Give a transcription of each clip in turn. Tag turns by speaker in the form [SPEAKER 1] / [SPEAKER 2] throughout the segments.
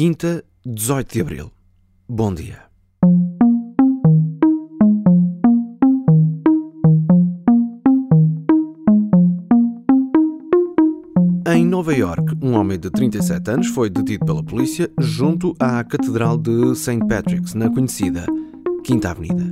[SPEAKER 1] Quinta, 18 de abril. Bom dia. Em Nova York, um homem de 37 anos foi detido pela polícia junto à Catedral de St. Patrick's, na conhecida Quinta Avenida.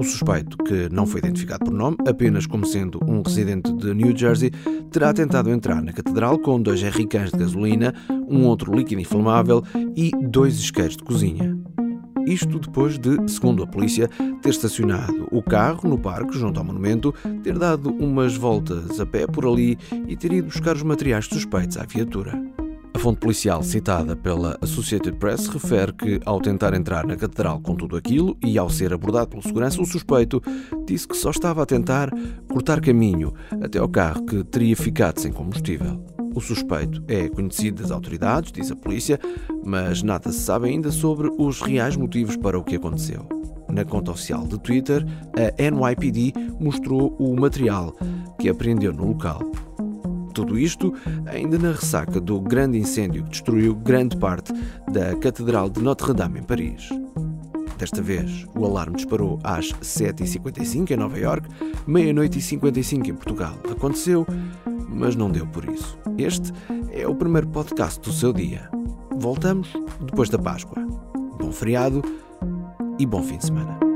[SPEAKER 1] O suspeito, que não foi identificado por nome, apenas como sendo um residente de New Jersey, terá tentado entrar na catedral com dois jerrycans de gasolina, um outro líquido inflamável e dois isqueiros de cozinha. Isto depois de, segundo a polícia, ter estacionado o carro no parque junto ao monumento, ter dado umas voltas a pé por ali e ter ido buscar os materiais suspeitos à viatura fonte policial citada pela Associated Press refere que, ao tentar entrar na catedral com tudo aquilo e ao ser abordado pelo segurança, o suspeito disse que só estava a tentar cortar caminho até ao carro que teria ficado sem combustível. O suspeito é conhecido das autoridades, diz a polícia, mas nada se sabe ainda sobre os reais motivos para o que aconteceu. Na conta oficial de Twitter, a NYPD mostrou o material que apreendeu no local. Tudo isto ainda na ressaca do grande incêndio que destruiu grande parte da Catedral de Notre-Dame em Paris. Desta vez, o alarme disparou às 7h55 em Nova York, meia-noite e 55 em Portugal. Aconteceu, mas não deu por isso. Este é o primeiro podcast do seu dia. Voltamos depois da Páscoa. Bom feriado e bom fim de semana.